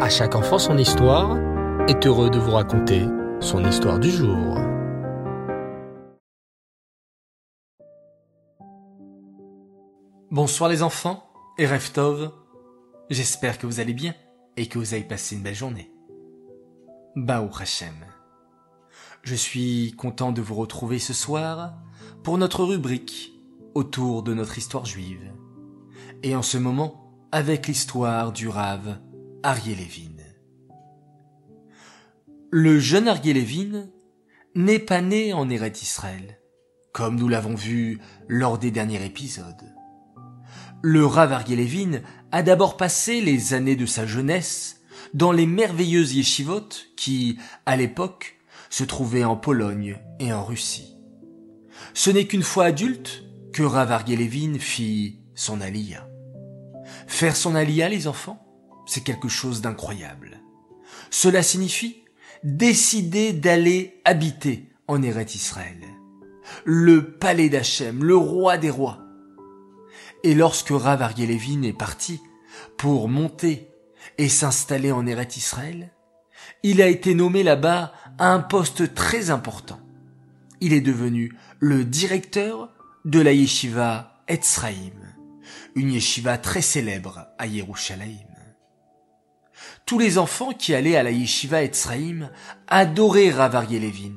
À chaque enfant son histoire est heureux de vous raconter son histoire du jour. Bonsoir les enfants et Reftov. J'espère que vous allez bien et que vous avez passé une belle journée. Baou Hashem. Je suis content de vous retrouver ce soir pour notre rubrique autour de notre histoire juive. Et en ce moment, avec l'histoire du Rave Le jeune Levin n'est pas né en Eret Israël, comme nous l'avons vu lors des derniers épisodes. Le Rav a d'abord passé les années de sa jeunesse dans les merveilleuses yeshivot qui, à l'époque, se trouvaient en Pologne et en Russie. Ce n'est qu'une fois adulte que Rav Levin fit son aliyah. Faire son aliyah, les enfants, c'est quelque chose d'incroyable. Cela signifie décider d'aller habiter en Eret Israël. Le palais d'Hachem, le roi des rois. Et lorsque Rav Ariel Levin est parti pour monter et s'installer en Eret Israël, il a été nommé là-bas à un poste très important. Il est devenu le directeur de la yeshiva Etzraïm, une yeshiva très célèbre à Yerushalayim. Tous les enfants qui allaient à la yeshiva Etzraïm adoraient Rav Ariel Levin.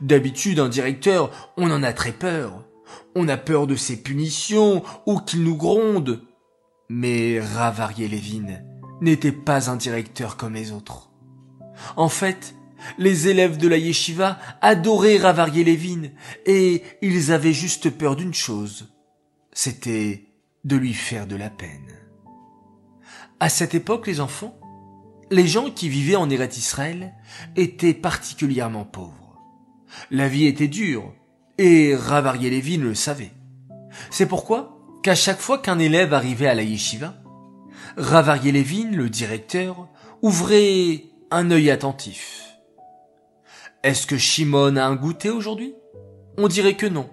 D'habitude, un directeur, on en a très peur. On a peur de ses punitions ou qu'il nous gronde. Mais Rav Ariel Levin n'était pas un directeur comme les autres. En fait, les élèves de la yeshiva adoraient Rav Ariel Levin et ils avaient juste peur d'une chose. C'était de lui faire de la peine. À cette époque, les enfants, les gens qui vivaient en Eret Israël étaient particulièrement pauvres. La vie était dure, et Rav Ariel Levin le savait. C'est pourquoi qu'à chaque fois qu'un élève arrivait à la yeshiva, Rav Ariel Levin, le directeur, ouvrait un œil attentif. Est-ce que Shimon a un goûter aujourd'hui? On dirait que non.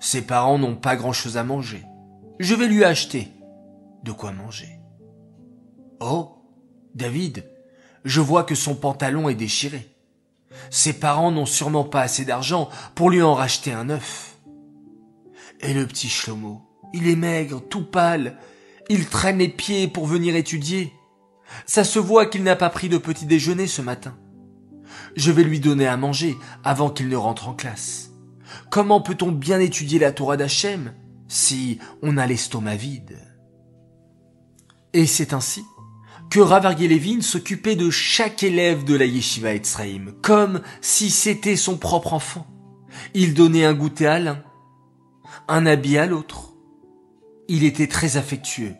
Ses parents n'ont pas grand-chose à manger. Je vais lui acheter de quoi manger. Oh, David, je vois que son pantalon est déchiré. Ses parents n'ont sûrement pas assez d'argent pour lui en racheter un neuf. Et le petit Shlomo, il est maigre, tout pâle, il traîne les pieds pour venir étudier. Ça se voit qu'il n'a pas pris de petit déjeuner ce matin. Je vais lui donner à manger avant qu'il ne rentre en classe. Comment peut-on bien étudier la Torah d'Hachem si on a l'estomac vide? Et c'est ainsi que Rav Levin s'occupait de chaque élève de la Yeshiva Etzraïm, comme si c'était son propre enfant. Il donnait un goûter à l'un, un habit à l'autre. Il était très affectueux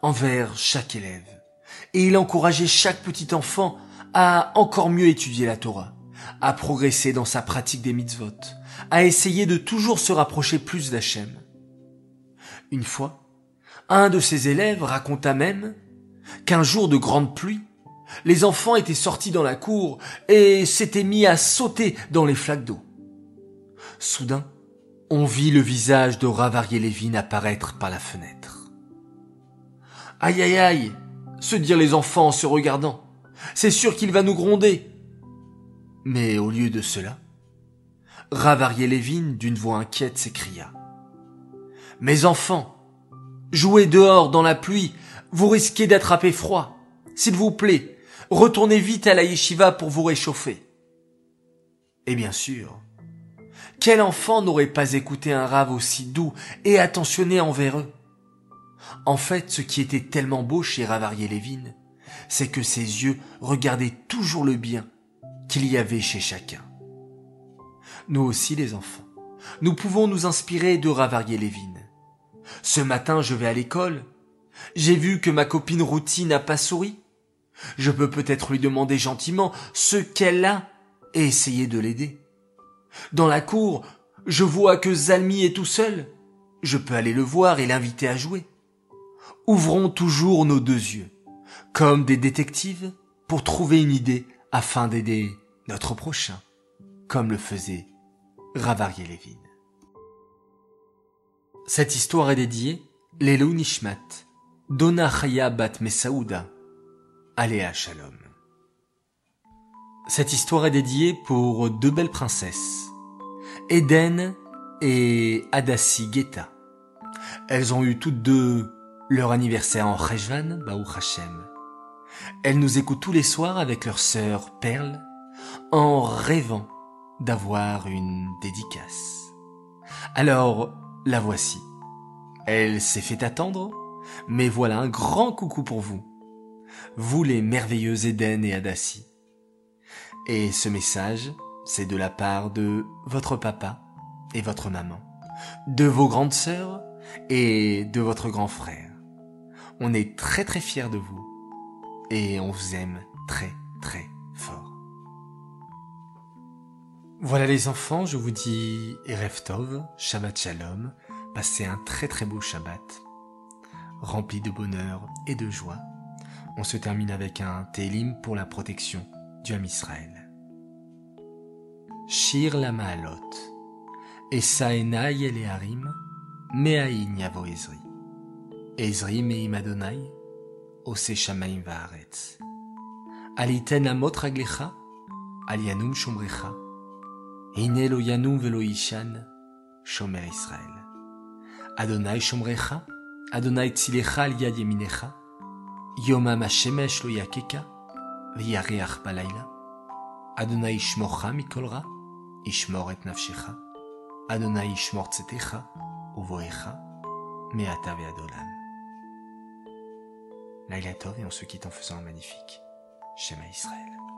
envers chaque élève, et il encourageait chaque petit enfant à encore mieux étudier la Torah, à progresser dans sa pratique des mitzvot, à essayer de toujours se rapprocher plus d'Hachem. Une fois, un de ses élèves raconta même qu'un jour de grande pluie, les enfants étaient sortis dans la cour et s'étaient mis à sauter dans les flaques d'eau. Soudain, on vit le visage de Rav Ariel Levin apparaître par la fenêtre. Aïe aïe aïe, se dirent les enfants en se regardant. C'est sûr qu'il va nous gronder. Mais au lieu de cela, Rav Ariel Levin, d'une voix inquiète, s'écria. Mes enfants, jouez dehors dans la pluie, vous risquez d'attraper froid. S'il vous plaît, retournez vite à la yeshiva pour vous réchauffer. Et bien sûr, quel enfant n'aurait pas écouté un rave aussi doux et attentionné envers eux? En fait, ce qui était tellement beau chez Ravarier Levin, c'est que ses yeux regardaient toujours le bien qu'il y avait chez chacun. Nous aussi, les enfants, nous pouvons nous inspirer de Ravarier Levin. Ce matin, je vais à l'école. J'ai vu que ma copine Routy n'a pas souri. Je peux peut-être lui demander gentiment ce qu'elle a et essayer de l'aider. Dans la cour, je vois que Zalmi est tout seul. Je peux aller le voir et l'inviter à jouer. Ouvrons toujours nos deux yeux, comme des détectives, pour trouver une idée afin d'aider notre prochain, comme le faisait Ravarier Levin. Cette histoire est dédiée Lelou Nishmat, Donna Chaya Bat Mesaouda, Aléa Shalom. Cette histoire est dédiée pour deux belles princesses, Eden et Adassi Geta. Elles ont eu toutes deux leur anniversaire en Cheshvan, Baou Hashem. Elles nous écoutent tous les soirs avec leur sœur Perle, en rêvant d'avoir une dédicace. Alors, la voici. Elle s'est fait attendre, mais voilà un grand coucou pour vous. Vous les merveilleux Eden et Adassi. Et ce message, c'est de la part de votre papa et votre maman, de vos grandes sœurs et de votre grand frère. On est très très fiers de vous et on vous aime très très fort. Voilà les enfants, je vous dis Erev Tov, Shabbat Shalom, passez un très très beau Shabbat, rempli de bonheur et de joie. On se termine avec un Télim pour la protection du Ham Israël. Shir la Maalot, Esaenai el Harim, Meaïn yavo Ezri. Ezri meim Adonai, Ose Shamaim vaaretz. Aliten amot raglecha, Alianum shomrecha, Hine lo yanum velo ishan, Shomer Israël. Adonai shomrecha, Adonai tzilecha yad yeminecha, Yomam hashemesh lo yakeka, V'yareach balayla. Adonai ishmorcha mikol ra, Ishmor et nafshecha. Adonai ishmor tzetecha, uvoecha, meata ve'adolam. Laila Tov et on se quitte en faisant un magnifique Shema Israël.